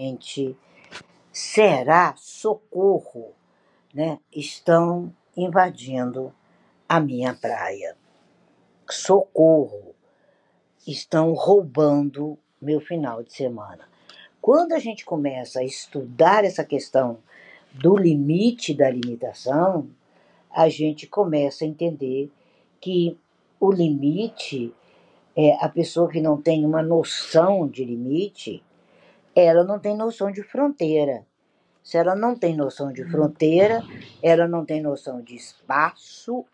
Gente, será socorro, né? Estão invadindo a minha praia. Socorro, estão roubando meu final de semana. Quando a gente começa a estudar essa questão do limite da limitação, a gente começa a entender que o limite é a pessoa que não tem uma noção de limite, ela não tem noção de fronteira. Se ela não tem noção de fronteira, ela não tem noção de espaço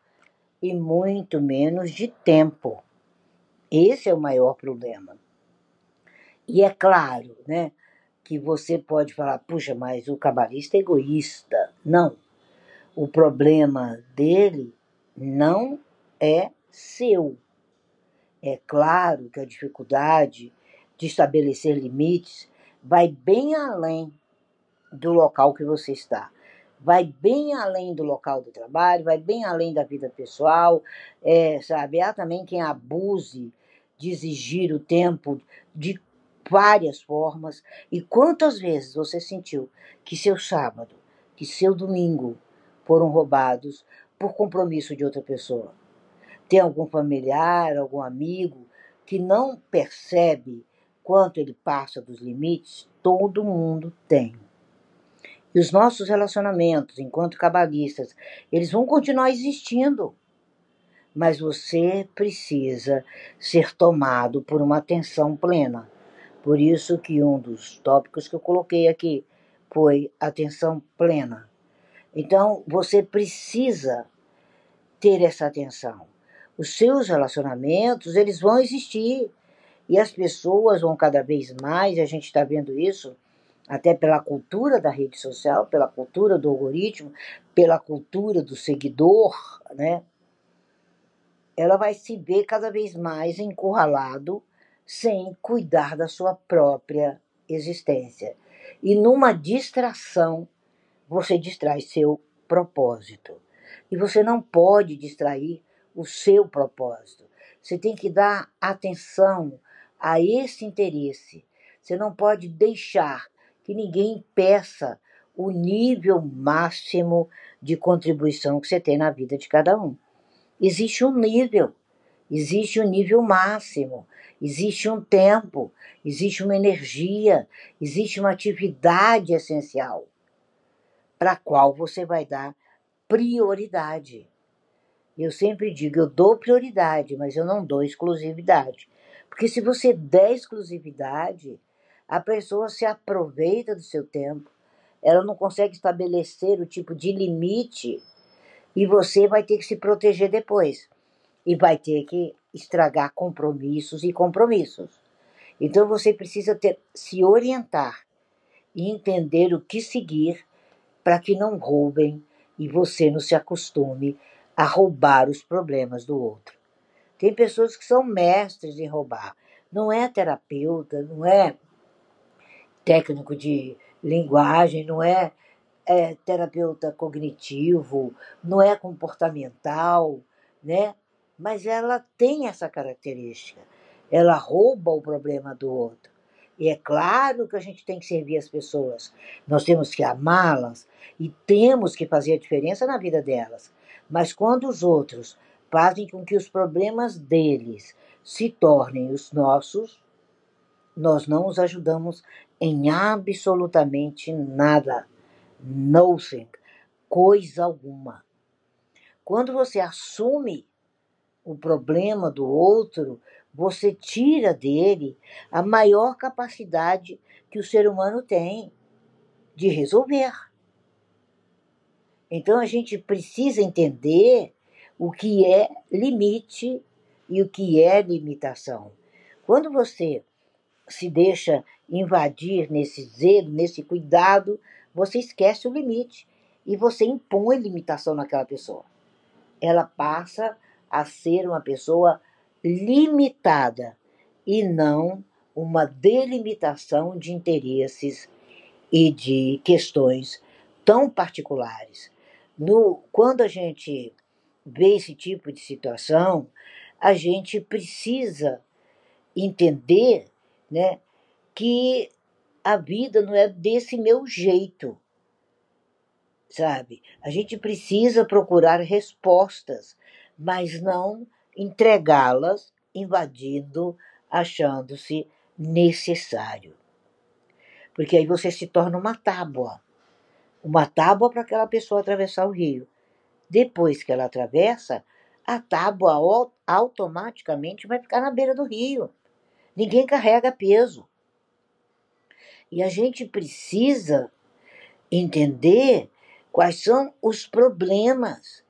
e muito menos de tempo. Esse é o maior problema. E é claro, né, que você pode falar, puxa, mas o cabalista é egoísta. Não. O problema dele não é seu. É claro que a dificuldade de estabelecer limites vai bem além do local que você está. Vai bem além do local do trabalho, vai bem além da vida pessoal, é, sabe? Há também quem abuse de exigir o tempo de várias formas. E quantas vezes você sentiu que seu sábado, que seu domingo foram roubados por compromisso de outra pessoa? Tem algum familiar, algum amigo que não percebe quanto ele passa dos limites? Todo mundo tem. E os nossos relacionamentos, enquanto cabalistas, eles vão continuar existindo. Mas você precisa ser tomado por uma atenção plena. Por isso que um dos tópicos que eu coloquei aqui foi atenção plena. Então, você precisa ter essa atenção. Os seus relacionamentos, eles vão existir. E as pessoas vão cada vez mais, a gente está vendo isso, até pela cultura da rede social, pela cultura do algoritmo, pela cultura do seguidor, né? Ela vai se ver cada vez mais encurralado sem cuidar da sua própria existência. E numa distração, você distrai seu propósito. E você não pode distrair o seu propósito. Você tem que dar atenção a esse interesse. Você não pode deixar que ninguém peça o nível máximo de contribuição que você tem na vida de cada um. Existe um nível, existe um nível máximo. Existe um tempo, existe uma energia, existe uma atividade essencial para a qual você vai dar prioridade. Eu sempre digo, eu dou prioridade, mas eu não dou exclusividade. Porque se você der exclusividade, a pessoa se aproveita do seu tempo, ela não consegue estabelecer o tipo de limite e você vai ter que se proteger depois. E vai ter que estragar compromissos e compromissos. Então você precisa ter, se orientar e entender o que seguir para que não roubem e você não se acostume a roubar os problemas do outro. Tem pessoas que são mestres em roubar. Não é terapeuta, não é técnico de linguagem, não é, é terapeuta cognitivo, não é comportamental, né? mas ela tem essa característica. Ela rouba o problema do outro. E é claro que a gente tem que servir as pessoas. Nós temos que amá-las e temos que fazer a diferença na vida delas. Mas quando os outros fazem com que os problemas deles se tornem os nossos, nós não os ajudamos em absolutamente nada. Nothing. Coisa alguma. Quando você assume o problema do outro, você tira dele a maior capacidade que o ser humano tem de resolver. Então a gente precisa entender o que é limite e o que é limitação. Quando você se deixa invadir nesse zelo, nesse cuidado, você esquece o limite e você impõe limitação naquela pessoa. Ela passa a ser uma pessoa limitada e não uma delimitação de interesses e de questões tão particulares. No, quando a gente vê esse tipo de situação, a gente precisa entender né, que a vida não é desse meu jeito, sabe? A gente precisa procurar respostas, mas não entregá-las invadindo, achando-se necessário. Porque aí você se torna uma tábua. Uma tábua para aquela pessoa atravessar o rio. Depois que ela atravessa, a tábua automaticamente vai ficar na beira do rio. Ninguém carrega peso. E a gente precisa entender quais são os problemas.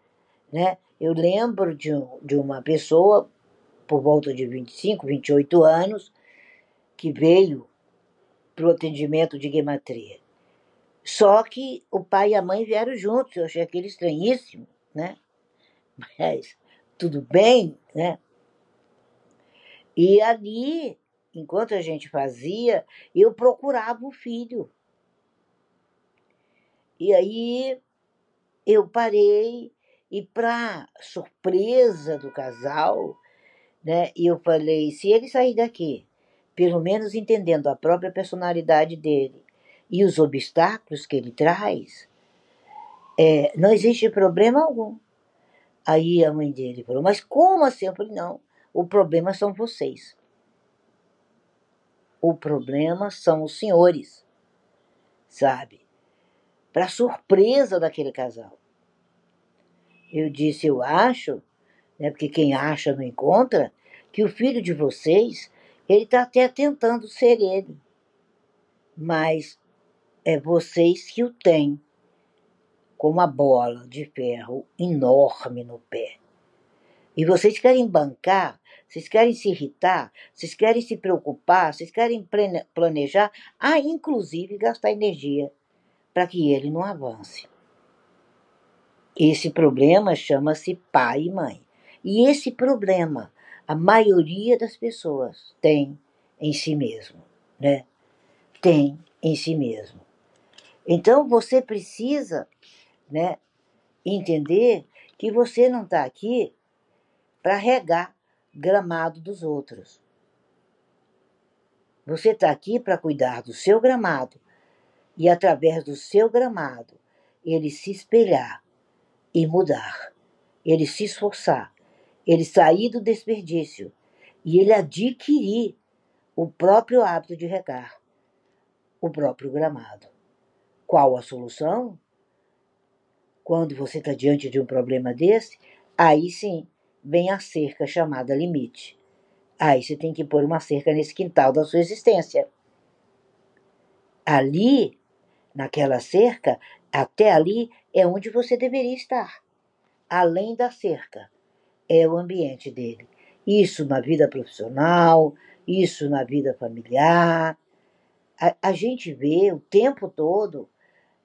Né? Eu lembro de, de uma pessoa, por volta de 25, 28 anos, que veio para o atendimento de gematria. Só que o pai e a mãe vieram juntos, eu achei aquele estranhíssimo, né? Mas tudo bem, né? E ali, enquanto a gente fazia, eu procurava o filho. E aí eu parei e para surpresa do casal, né, eu falei, se ele sair daqui, pelo menos entendendo a própria personalidade dele e os obstáculos que ele traz, é, não existe problema algum. Aí a mãe dele falou, mas como assim? Eu falei, não, o problema são vocês. O problema são os senhores, sabe? Para surpresa daquele casal. Eu disse, eu acho, né, porque quem acha não encontra, que o filho de vocês, ele está até tentando ser ele. Mas é vocês que o têm com uma bola de ferro enorme no pé. E vocês querem bancar, vocês querem se irritar, vocês querem se preocupar, vocês querem planejar, ah, inclusive gastar energia para que ele não avance. Esse problema chama-se pai e mãe. E esse problema a maioria das pessoas tem em si mesmo, né? Tem em si mesmo. Então você precisa né? Entender que você não está aqui para regar gramado dos outros. Você está aqui para cuidar do seu gramado e, através do seu gramado, ele se espelhar e mudar, ele se esforçar, ele sair do desperdício e ele adquirir o próprio hábito de regar o próprio gramado. Qual a solução? Quando você está diante de um problema desse, aí sim vem a cerca chamada limite. Aí você tem que pôr uma cerca nesse quintal da sua existência. Ali, naquela cerca, até ali é onde você deveria estar. Além da cerca, é o ambiente dele. Isso na vida profissional, isso na vida familiar. A, a gente vê o tempo todo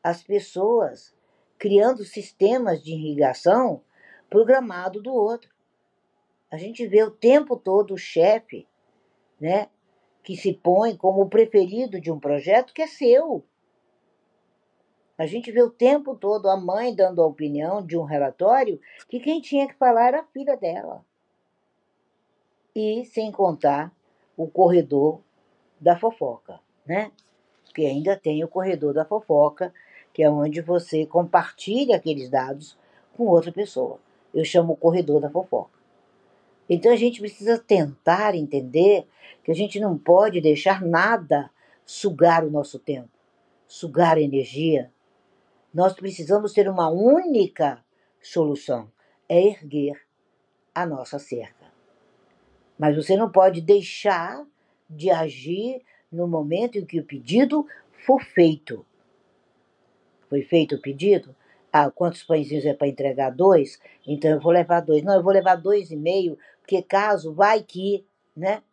as pessoas criando sistemas de irrigação programado do outro. A gente vê o tempo todo o chefe, né, que se põe como o preferido de um projeto que é seu. A gente vê o tempo todo a mãe dando a opinião de um relatório que quem tinha que falar era a filha dela. E sem contar o corredor da fofoca, né? Que ainda tem o corredor da fofoca, que é onde você compartilha aqueles dados com outra pessoa. Eu chamo o corredor da fofoca. Então a gente precisa tentar entender que a gente não pode deixar nada sugar o nosso tempo, sugar energia. Nós precisamos ter uma única solução: é erguer a nossa cerca. Mas você não pode deixar de agir no momento em que o pedido for feito foi feito o pedido, ah, quantos pãezinhos é para entregar? Dois? Então eu vou levar dois. Não, eu vou levar dois e meio, porque caso vai que, né?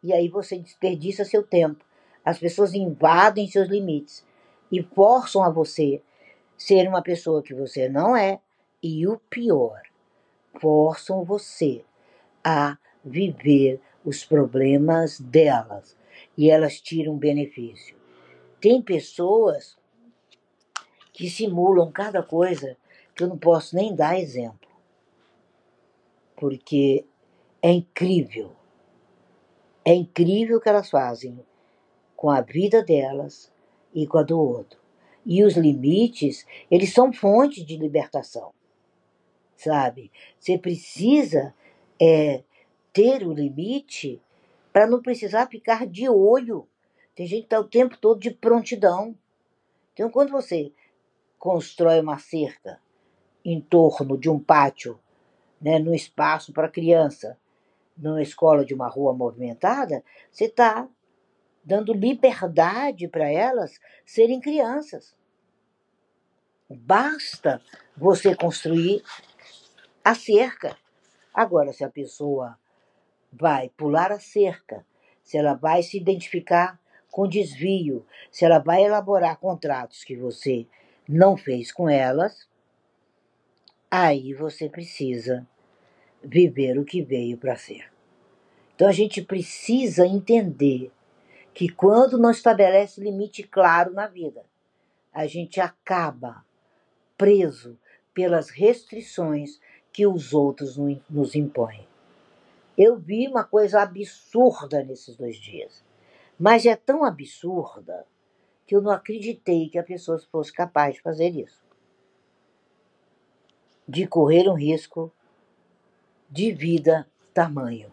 E aí você desperdiça seu tempo. As pessoas invadem seus limites e forçam a você ser uma pessoa que você não é. E o pior, forçam você a viver os problemas delas e elas tiram benefício. Tem pessoas que simulam cada coisa que eu não posso nem dar exemplo. Porque é incrível. É incrível o que elas fazem com a vida delas e com a do outro. E os limites, eles são fonte de libertação, sabe? Você precisa é, ter o limite para não precisar ficar de olho. Tem gente que está o tempo todo de prontidão. Então, quando você constrói uma cerca em torno de um pátio, né, num espaço para criança, numa escola de uma rua movimentada, você está dando liberdade para elas serem crianças. Basta você construir a cerca. Agora, se a pessoa vai pular a cerca, se ela vai se identificar com desvio, se ela vai elaborar contratos que você não fez com elas, aí você precisa viver o que veio para ser. Então a gente precisa entender que quando não estabelece limite claro na vida, a gente acaba preso pelas restrições que os outros nos impõem. Eu vi uma coisa absurda nesses dois dias, mas é tão absurda que eu não acreditei que a pessoa fosse capaz de fazer isso. De correr um risco de vida tamanho.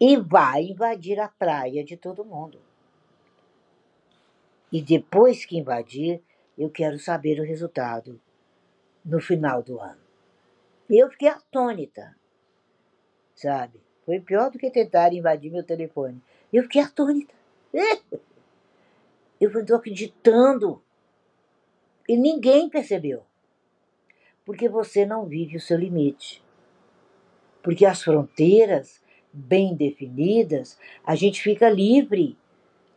E vai invadir a praia de todo mundo. E depois que invadir, eu quero saber o resultado no final do ano. Eu fiquei atônita, sabe? Foi pior do que tentar invadir meu telefone. Eu fiquei atônita. Eu estou acreditando. E ninguém percebeu. Porque você não vive o seu limite. Porque as fronteiras bem definidas, a gente fica livre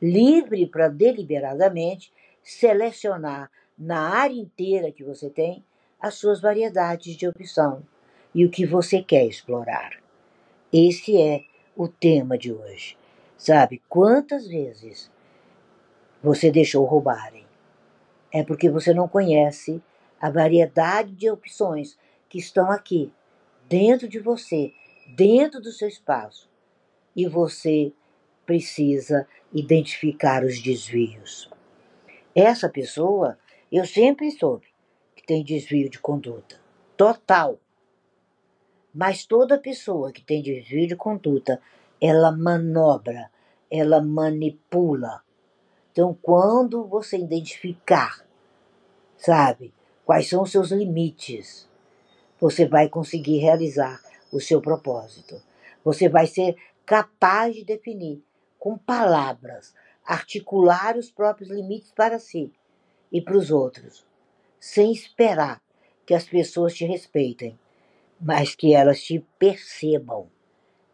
livre para deliberadamente selecionar na área inteira que você tem as suas variedades de opção e o que você quer explorar. Esse é o tema de hoje. Sabe quantas vezes você deixou roubarem? É porque você não conhece a variedade de opções que estão aqui, dentro de você, dentro do seu espaço. E você precisa identificar os desvios. Essa pessoa, eu sempre soube que tem desvio de conduta. Total. Mas toda pessoa que tem desvio de conduta, ela manobra, ela manipula. Então, quando você identificar, sabe, quais são os seus limites, você vai conseguir realizar o seu propósito. Você vai ser capaz de definir com palavras, articular os próprios limites para si e para os outros, sem esperar que as pessoas te respeitem, mas que elas te percebam.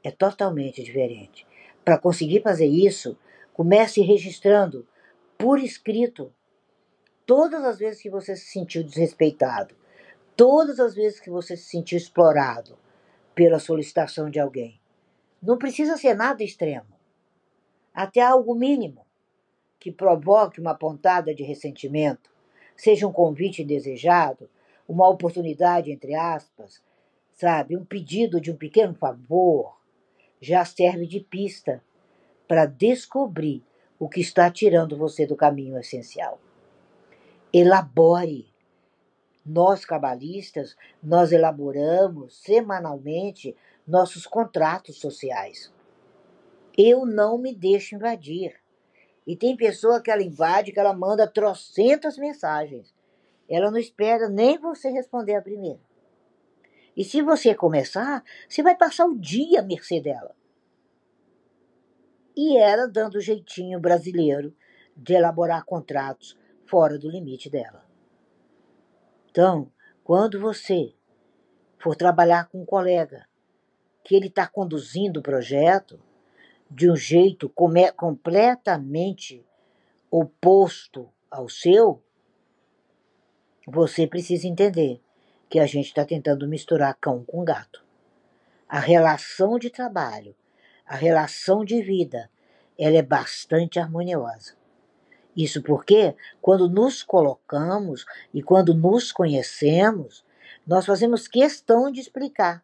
É totalmente diferente. Para conseguir fazer isso, comece registrando por escrito todas as vezes que você se sentiu desrespeitado, todas as vezes que você se sentiu explorado pela solicitação de alguém. Não precisa ser nada extremo até algo mínimo que provoque uma pontada de ressentimento, seja um convite desejado, uma oportunidade, entre aspas, sabe, um pedido de um pequeno favor, já serve de pista para descobrir o que está tirando você do caminho essencial. Elabore. Nós, cabalistas, nós elaboramos semanalmente nossos contratos sociais. Eu não me deixo invadir. E tem pessoa que ela invade, que ela manda trocentas mensagens. Ela não espera nem você responder a primeira. E se você começar, você vai passar o dia à mercê dela. E ela dando o jeitinho brasileiro de elaborar contratos fora do limite dela. Então, quando você for trabalhar com um colega que ele está conduzindo o projeto, de um jeito completamente oposto ao seu, você precisa entender que a gente está tentando misturar cão com gato. A relação de trabalho, a relação de vida, ela é bastante harmoniosa. Isso porque, quando nos colocamos e quando nos conhecemos, nós fazemos questão de explicar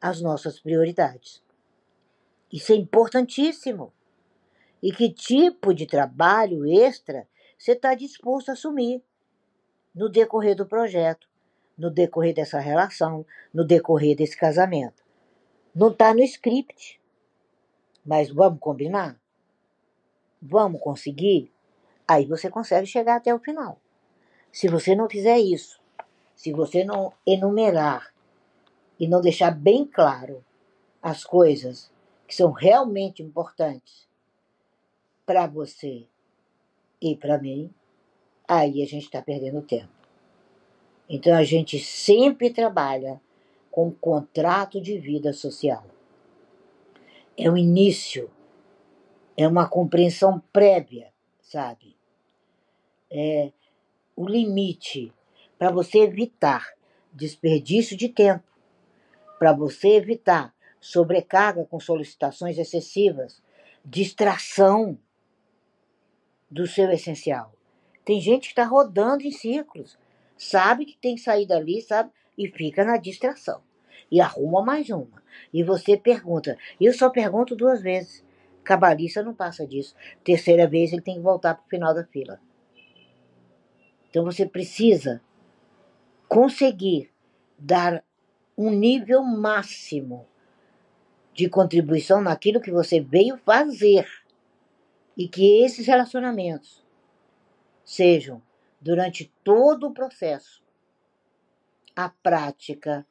as nossas prioridades. Isso é importantíssimo. E que tipo de trabalho extra você está disposto a assumir no decorrer do projeto, no decorrer dessa relação, no decorrer desse casamento. Não está no script. Mas vamos combinar? Vamos conseguir? Aí você consegue chegar até o final. Se você não fizer isso, se você não enumerar e não deixar bem claro as coisas que são realmente importantes para você e para mim, aí a gente está perdendo tempo. Então a gente sempre trabalha com um contrato de vida social. É o início, é uma compreensão prévia, sabe? É o limite para você evitar desperdício de tempo, para você evitar sobrecarga com solicitações excessivas, distração do seu essencial. Tem gente que está rodando em círculos, sabe que tem que sair dali, sabe? E fica na distração. E arruma mais uma. E você pergunta. Eu só pergunto duas vezes. Cabalista não passa disso. Terceira vez ele tem que voltar para o final da fila. Então você precisa conseguir dar um nível máximo de contribuição naquilo que você veio fazer e que esses relacionamentos sejam, durante todo o processo, a prática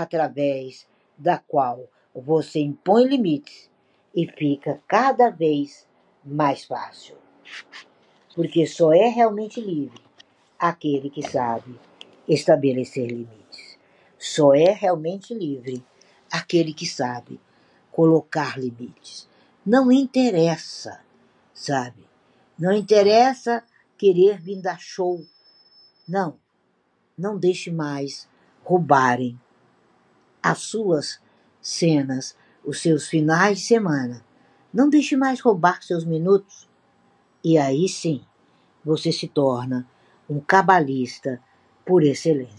através da qual você impõe limites e fica cada vez mais fácil. Porque só é realmente livre aquele que sabe estabelecer limites. Só é realmente livre aquele que sabe colocar limites. Não interessa sabe? Não interessa querer vir dar show. Não, não deixe mais roubarem as suas cenas, os seus finais de semana. Não deixe mais roubar seus minutos. E aí sim, você se torna um cabalista por excelência.